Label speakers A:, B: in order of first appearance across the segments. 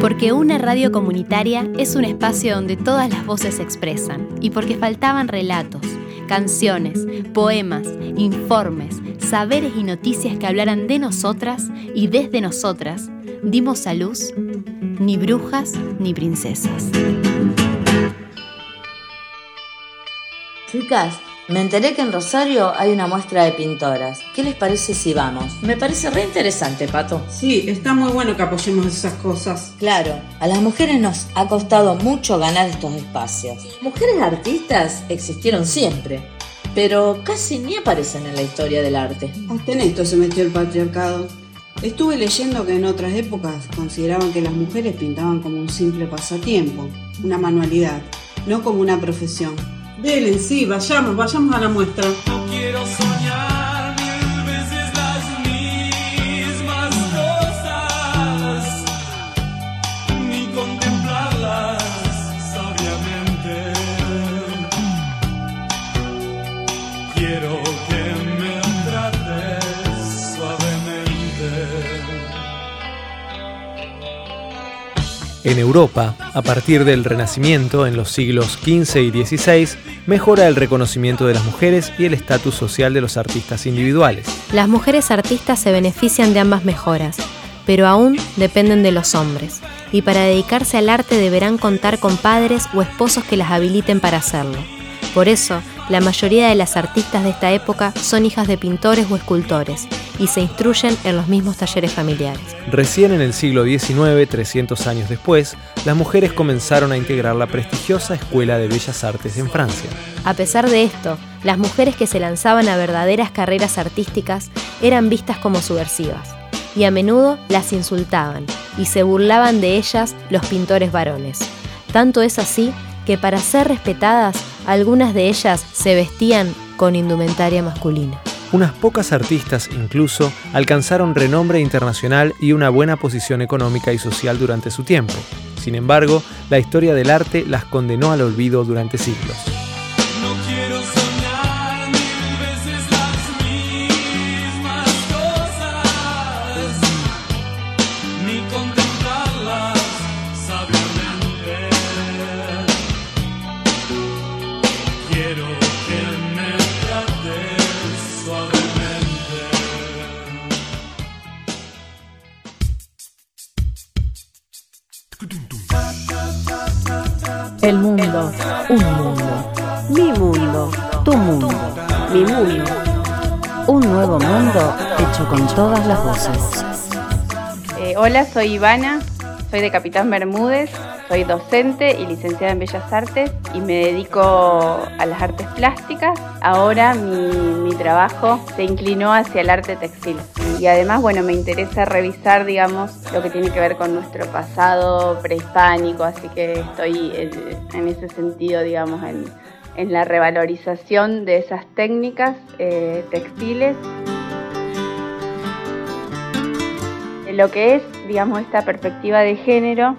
A: Porque una radio comunitaria es un espacio donde todas las voces se expresan y porque faltaban relatos, canciones, poemas, informes, saberes y noticias que hablaran de nosotras y desde nosotras, dimos a luz ni brujas ni princesas.
B: Chicas, me enteré que en Rosario hay una muestra de pintoras. ¿Qué les parece si vamos? Me parece re interesante, Pato.
C: Sí, está muy bueno que apoyemos esas cosas.
B: Claro, a las mujeres nos ha costado mucho ganar estos espacios. Mujeres artistas existieron siempre, pero casi ni aparecen en la historia del arte.
C: Hasta en esto se metió el patriarcado. Estuve leyendo que en otras épocas consideraban que las mujeres pintaban como un simple pasatiempo, una manualidad, no como una profesión. Delen, sí, vayamos, vayamos a la muestra.
D: En Europa, a partir del Renacimiento, en los siglos XV y XVI, mejora el reconocimiento de las mujeres y el estatus social de los artistas individuales.
A: Las mujeres artistas se benefician de ambas mejoras, pero aún dependen de los hombres, y para dedicarse al arte deberán contar con padres o esposos que las habiliten para hacerlo. Por eso, la mayoría de las artistas de esta época son hijas de pintores o escultores, y se instruyen en los mismos talleres familiares.
D: Recién en el siglo XIX, 300 años después, las mujeres comenzaron a integrar la prestigiosa Escuela de Bellas Artes en Francia.
A: A pesar de esto, las mujeres que se lanzaban a verdaderas carreras artísticas eran vistas como subversivas, y a menudo las insultaban y se burlaban de ellas los pintores varones. Tanto es así que para ser respetadas, algunas de ellas se vestían con indumentaria masculina.
D: Unas pocas artistas incluso alcanzaron renombre internacional y una buena posición económica y social durante su tiempo. Sin embargo, la historia del arte las condenó al olvido durante siglos.
E: Un mundo. Mi mundo, tu mundo, mi mundo. Un nuevo mundo hecho con todas las voces.
F: Eh, hola, soy Ivana, soy de Capitán Bermúdez, soy docente y licenciada en Bellas Artes y me dedico a las artes plásticas. Ahora mi, trabajo se inclinó hacia el arte textil y además, bueno, me interesa revisar, digamos, lo que tiene que ver con nuestro pasado prehispánico, así que estoy en, en ese sentido, digamos, en, en la revalorización de esas técnicas eh, textiles lo que es, digamos, esta perspectiva de género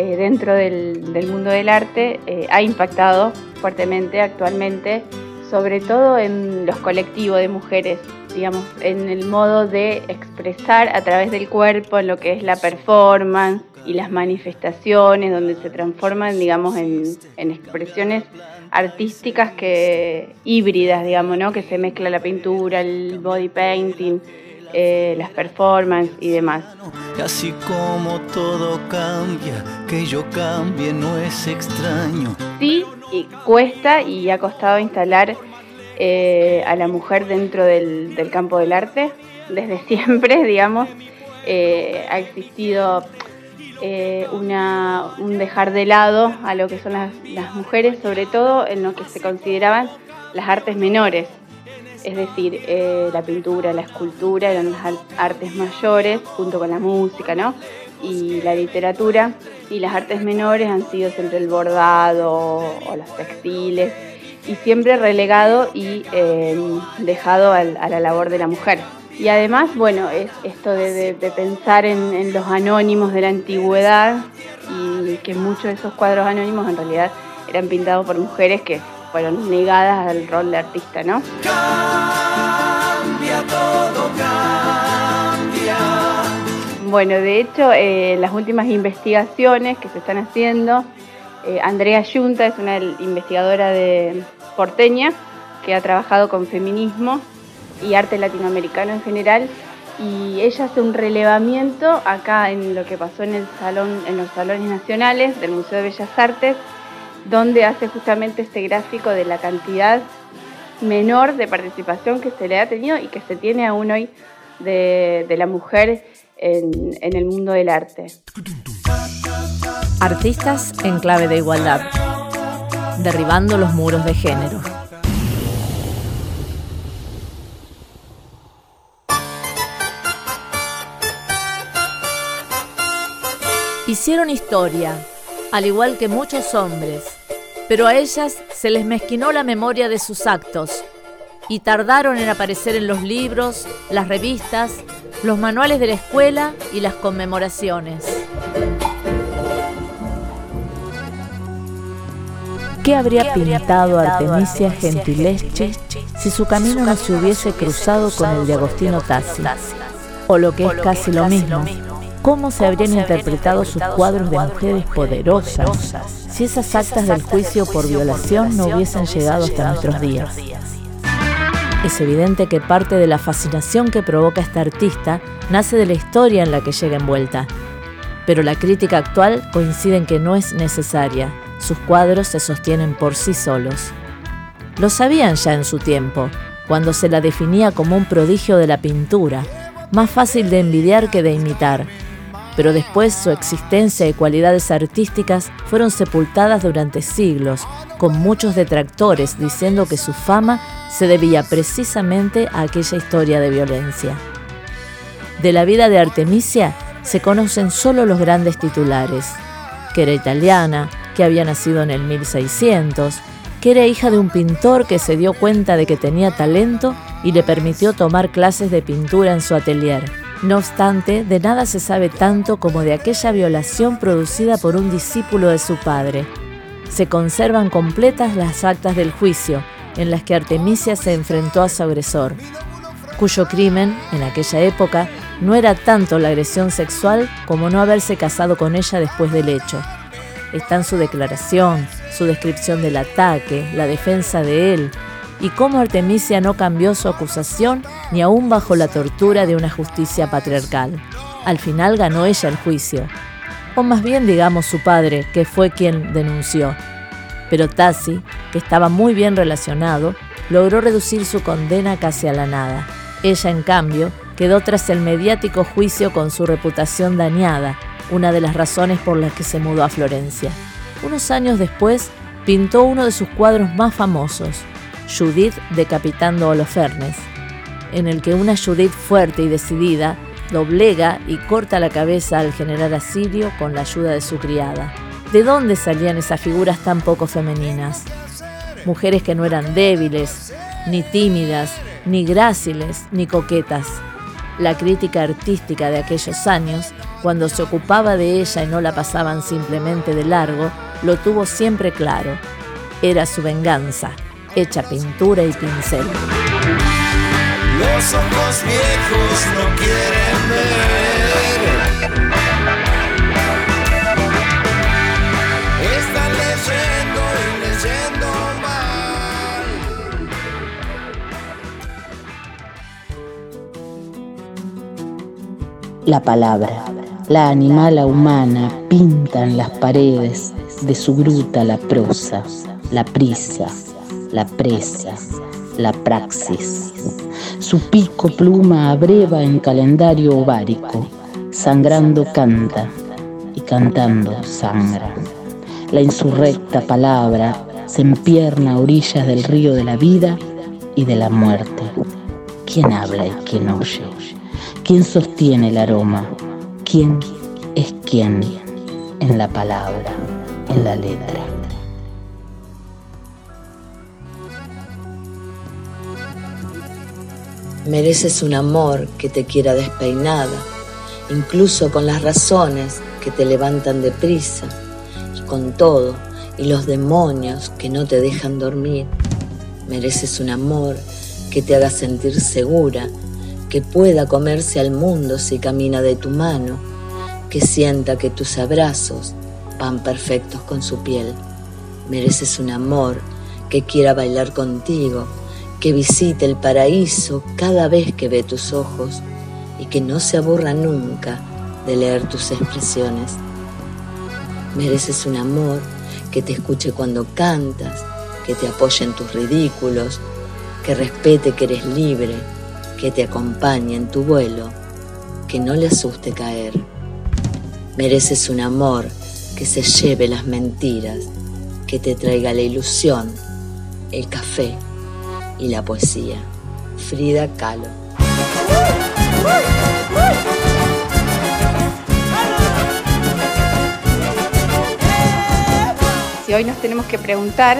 F: eh, dentro del, mundo del arte eh, ha impactado fuertemente actualmente, sobre todo en los colectivos de mujeres, digamos, en el modo de expresar a través del cuerpo en lo que es la performance y las manifestaciones, donde se transforman, digamos, en, en expresiones artísticas que híbridas, digamos, ¿no? Que se mezcla la pintura, el body painting, eh, las performances y demás.
G: Y así como todo cambia, que yo cambie no es extraño.
F: Sí, y cuesta y ha costado instalar eh, a la mujer dentro del, del campo del arte. Desde siempre, digamos, eh, ha existido eh, una, un dejar de lado a lo que son las, las mujeres, sobre todo en lo que se consideraban las artes menores es decir, eh, la pintura, la escultura eran las artes mayores junto con la música, ¿no? Y la literatura y las artes menores han sido siempre el bordado o los textiles y siempre relegado y eh, dejado al, a la labor de la mujer. Y además, bueno, es esto de, pensar en, en, los anónimos de la antigüedad y que muchos de esos cuadros anónimos en realidad eran pintados por mujeres que fueron negadas al rol de artista, ¿no?
G: Cambia todo, cambia.
F: Bueno, de hecho, eh, las últimas investigaciones que se están haciendo, eh, Andrea Yunta es una investigadora de porteña que ha trabajado con feminismo y arte latinoamericano en general, y ella hace un relevamiento acá en lo que pasó en el salón, en los salones nacionales del Museo de Bellas Artes, donde hace justamente este gráfico de la cantidad menor de participación que se le ha tenido y que se tiene aún hoy de, la mujer en, en el mundo del arte.
A: Artistas en clave de igualdad, derribando los muros de género.
H: Hicieron historia, al igual que muchos hombres, pero a ellas se les mezquinó la memoria de sus actos y tardaron en aparecer en los libros, las revistas, los manuales de la escuela y las conmemoraciones.
E: ¿Qué habría pintado Artemisia Gentileschi si su camino no se hubiese cruzado con el de Agostino Tassi? O lo que es casi lo mismo, ¿cómo se habrían interpretado sus cuadros de mujeres poderosas si esas actas del juicio por violación no hubiesen llegado hasta nuestros días? Es evidente que parte de la fascinación que provoca esta artista nace de la historia en la que llega envuelta. Pero la crítica actual coincide en que no es necesaria. Sus cuadros se sostienen por sí solos. Lo sabían ya en su tiempo, cuando se la definía como un prodigio de la pintura, más fácil de envidiar que de imitar. Pero después su existencia y cualidades artísticas fueron sepultadas durante siglos, con muchos detractores diciendo que su fama se debía precisamente a aquella historia de violencia. De la vida de Artemisia se conocen solo los grandes titulares, que era italiana, que había nacido en el 1600, que era hija de un pintor que se dio cuenta de que tenía talento y le permitió tomar clases de pintura en su atelier. No obstante, de nada se sabe tanto como de aquella violación producida por un discípulo de su padre. Se conservan completas las actas del juicio, en las que Artemisia se enfrentó a su agresor, cuyo crimen, en aquella época, no era tanto la agresión sexual como no haberse casado con ella después del hecho. Están su declaración, su descripción del ataque, la defensa de él, y cómo Artemisia no cambió su acusación ni aún bajo la tortura de una justicia patriarcal. Al final ganó ella el juicio, o más bien digamos su padre, que fue quien denunció. Pero Tassi, que estaba muy bien relacionado, logró reducir su condena casi a la nada. Ella, en cambio, quedó tras el mediático juicio con su reputación dañada, una de las razones por las que se mudó a Florencia. Unos años después, pintó uno de sus cuadros más famosos, Judith decapitando a Holofernes, en el que una Judith fuerte y decidida doblega y corta la cabeza al general asirio con la ayuda de su criada. ¿De dónde salían esas figuras tan poco femeninas? Mujeres que no eran débiles, ni tímidas, ni gráciles, ni coquetas. La crítica artística de aquellos años, cuando se ocupaba de ella y no la pasaban simplemente de largo, lo tuvo siempre claro. Era su venganza, hecha pintura y pincel.
I: Los ojos viejos no quieren ver. Están leyendo y leyendo mal.
J: La palabra, la animala humana pinta en las paredes de su gruta la prosa, la prisa, la presa, la praxis. Su pico pluma abreva en calendario ovárico, sangrando canta y cantando sangra. La insurrecta palabra se empierna a orillas del río de la vida y de la muerte. ¿Quién habla y quién oye? ¿Quién sostiene el aroma? ¿Quién es quién en la palabra, en la letra?
B: Mereces un amor que te quiera despeinada, incluso con las razones que te levantan deprisa, y con todo, y los demonios que no te dejan dormir. Mereces un amor que te haga sentir segura, que pueda comerse al mundo si camina de tu mano, que sienta que tus abrazos van perfectos con su piel. Mereces un amor que quiera bailar contigo, que visite el paraíso cada vez que ve tus ojos y que no se aburra nunca de leer tus expresiones. Mereces un amor que te escuche cuando cantas, que te apoye en tus ridículos, que respete que eres libre, que te acompañe en tu vuelo, que no le asuste caer. Mereces un amor que se lleve las mentiras, que te traiga la ilusión, el café y la poesía. Frida Kahlo.
F: Si hoy nos tenemos que preguntar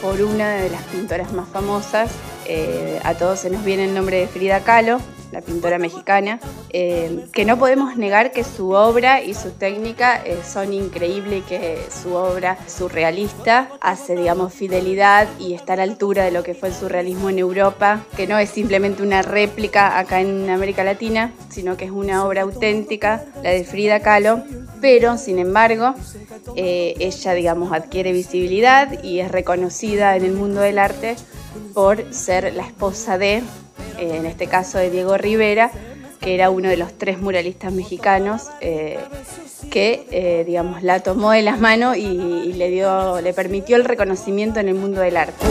F: por una de las pintoras más famosas, eh, a todos se nos viene el nombre de Frida Kahlo, la pintora mexicana, eh, que no podemos negar que su obra y su técnica eh, son increíbles que su obra surrealista hace, digamos, fidelidad y está a la altura de lo que fue el surrealismo en Europa, que no es simplemente una réplica acá en América Latina, sino que es una obra auténtica, la de Frida Kahlo, pero sin embargo, eh, ella, digamos, adquiere visibilidad y es reconocida en el mundo del arte por ser la esposa de en este caso de Diego Rivera, que era uno de los tres muralistas mexicanos eh, que, eh, digamos, la tomó de las manos y, le dio, le permitió el reconocimiento en el mundo del arte.